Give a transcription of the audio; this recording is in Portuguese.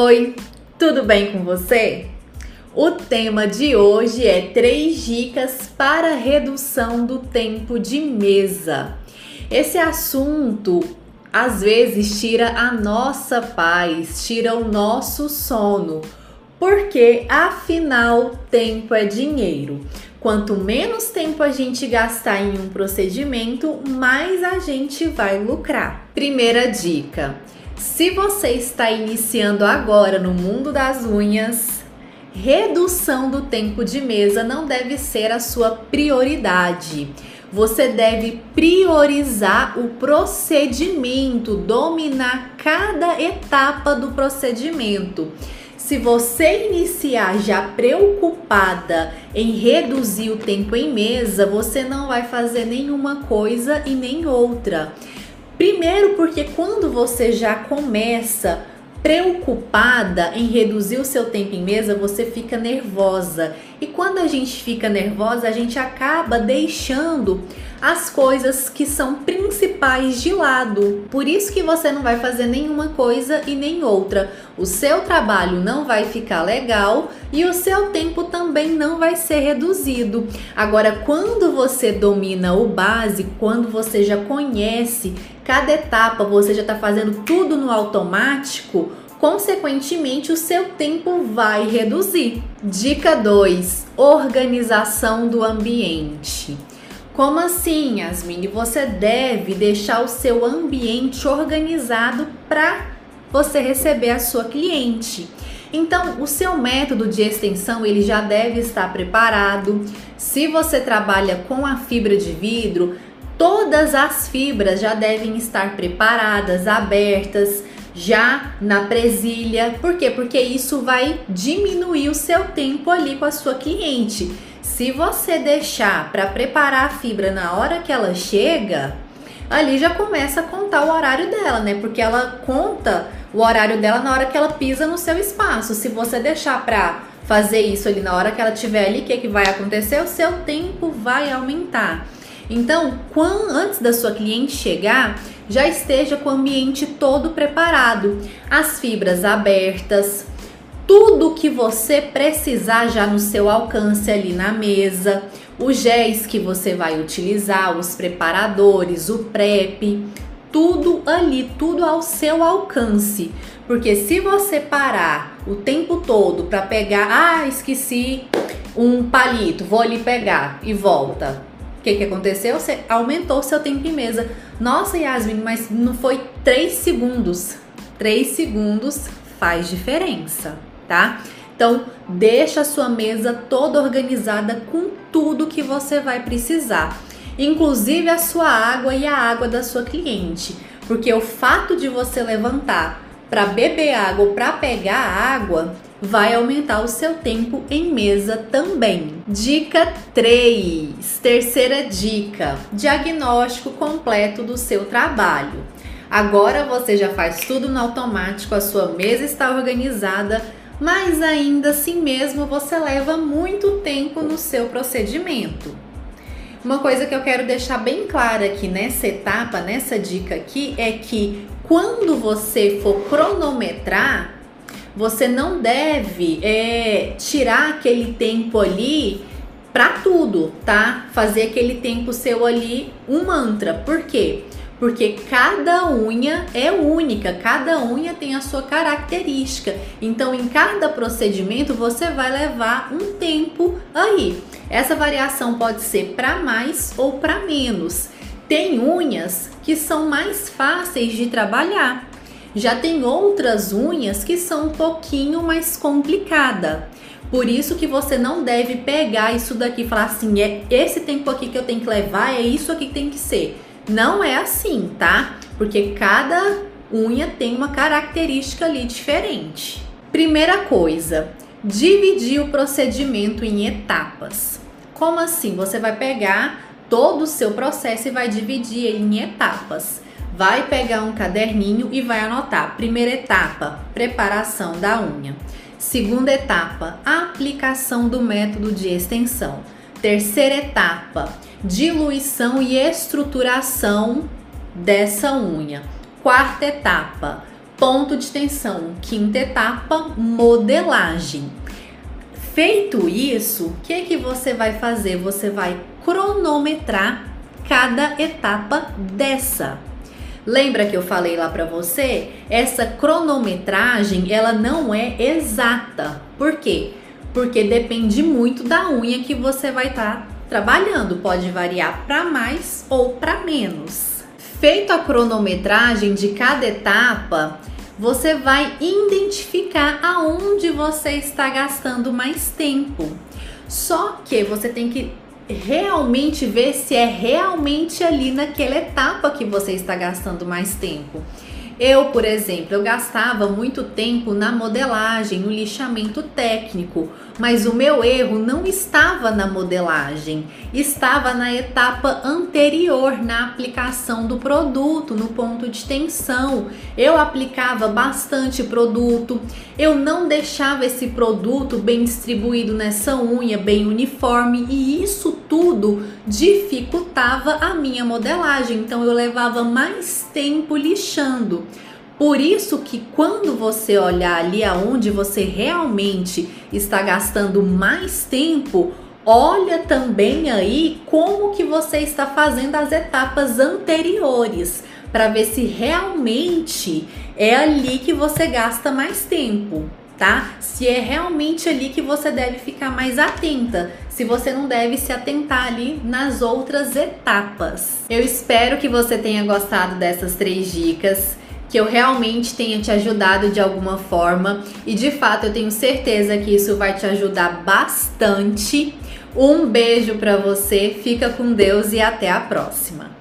Oi, tudo bem com você? O tema de hoje é três dicas para redução do tempo de mesa. Esse assunto às vezes tira a nossa paz, tira o nosso sono, porque afinal tempo é dinheiro. Quanto menos tempo a gente gastar em um procedimento, mais a gente vai lucrar. Primeira dica: se você está iniciando agora no mundo das unhas, redução do tempo de mesa não deve ser a sua prioridade. Você deve priorizar o procedimento, dominar cada etapa do procedimento. Se você iniciar já preocupada em reduzir o tempo em mesa, você não vai fazer nenhuma coisa e nem outra. Primeiro, porque quando você já começa preocupada em reduzir o seu tempo em mesa, você fica nervosa. E quando a gente fica nervosa, a gente acaba deixando as coisas que são principais de lado. Por isso que você não vai fazer nenhuma coisa e nem outra. O seu trabalho não vai ficar legal e o seu tempo também não vai ser reduzido. Agora, quando você domina o básico, quando você já conhece cada etapa, você já está fazendo tudo no automático, consequentemente o seu tempo vai reduzir. Dica 2: organização do ambiente. Como assim, Yasmin? Você deve deixar o seu ambiente organizado para você receber a sua cliente. Então, o seu método de extensão ele já deve estar preparado. Se você trabalha com a fibra de vidro, Todas as fibras já devem estar preparadas, abertas, já na presilha. Por quê? Porque isso vai diminuir o seu tempo ali com a sua cliente. Se você deixar para preparar a fibra na hora que ela chega, ali já começa a contar o horário dela, né? Porque ela conta o horário dela na hora que ela pisa no seu espaço. Se você deixar para fazer isso ali na hora que ela estiver ali, o que, que vai acontecer? O seu tempo vai aumentar. Então, quando, antes da sua cliente chegar, já esteja com o ambiente todo preparado, as fibras abertas, tudo que você precisar já no seu alcance ali na mesa, os géis que você vai utilizar, os preparadores, o prep, tudo ali, tudo ao seu alcance. Porque se você parar o tempo todo para pegar, ah, esqueci um palito, vou ali pegar e volta o que, que aconteceu? Você aumentou seu tempo em mesa. Nossa, Yasmin, mas não foi 3 segundos. 3 segundos faz diferença, tá? Então, deixa a sua mesa toda organizada com tudo que você vai precisar, inclusive a sua água e a água da sua cliente, porque o fato de você levantar para beber água ou para pegar água vai aumentar o seu tempo em mesa também. Dica 3, terceira dica: diagnóstico completo do seu trabalho. Agora você já faz tudo no automático, a sua mesa está organizada, mas ainda assim mesmo você leva muito tempo no seu procedimento. Uma coisa que eu quero deixar bem clara aqui nessa etapa, nessa dica aqui, é que quando você for cronometrar, você não deve é, tirar aquele tempo ali para tudo, tá? Fazer aquele tempo seu ali um mantra. Por quê? Porque cada unha é única, cada unha tem a sua característica. Então, em cada procedimento, você vai levar um tempo aí. Essa variação pode ser para mais ou para menos. Tem unhas que são mais fáceis de trabalhar. Já tem outras unhas que são um pouquinho mais complicada. Por isso que você não deve pegar isso daqui e falar assim, é esse tempo aqui que eu tenho que levar, é isso aqui que tem que ser. Não é assim, tá? Porque cada unha tem uma característica ali diferente. Primeira coisa, dividir o procedimento em etapas. Como assim? Você vai pegar todo o seu processo e vai dividir ele em etapas vai pegar um caderninho e vai anotar. Primeira etapa, preparação da unha. Segunda etapa, aplicação do método de extensão. Terceira etapa, diluição e estruturação dessa unha. Quarta etapa, ponto de tensão. Quinta etapa, modelagem. Feito isso, o que que você vai fazer? Você vai cronometrar cada etapa dessa. Lembra que eu falei lá para você? Essa cronometragem, ela não é exata. Por quê? Porque depende muito da unha que você vai estar tá trabalhando, pode variar para mais ou para menos. Feito a cronometragem de cada etapa, você vai identificar aonde você está gastando mais tempo. Só que você tem que realmente ver se é realmente ali naquela etapa que você está gastando mais tempo. Eu, por exemplo, eu gastava muito tempo na modelagem, no lixamento técnico, mas o meu erro não estava na modelagem, estava na etapa anterior, na aplicação do produto, no ponto de tensão. Eu aplicava bastante produto, eu não deixava esse produto bem distribuído nessa unha, bem uniforme, e isso tudo dificultava a minha modelagem. Então eu levava mais tempo lixando. Por isso que quando você olhar ali aonde você realmente está gastando mais tempo, olha também aí como que você está fazendo as etapas anteriores para ver se realmente é ali que você gasta mais tempo, tá? Se é realmente ali que você deve ficar mais atenta, se você não deve se atentar ali nas outras etapas. Eu espero que você tenha gostado dessas três dicas que eu realmente tenha te ajudado de alguma forma e de fato eu tenho certeza que isso vai te ajudar bastante. Um beijo para você, fica com Deus e até a próxima.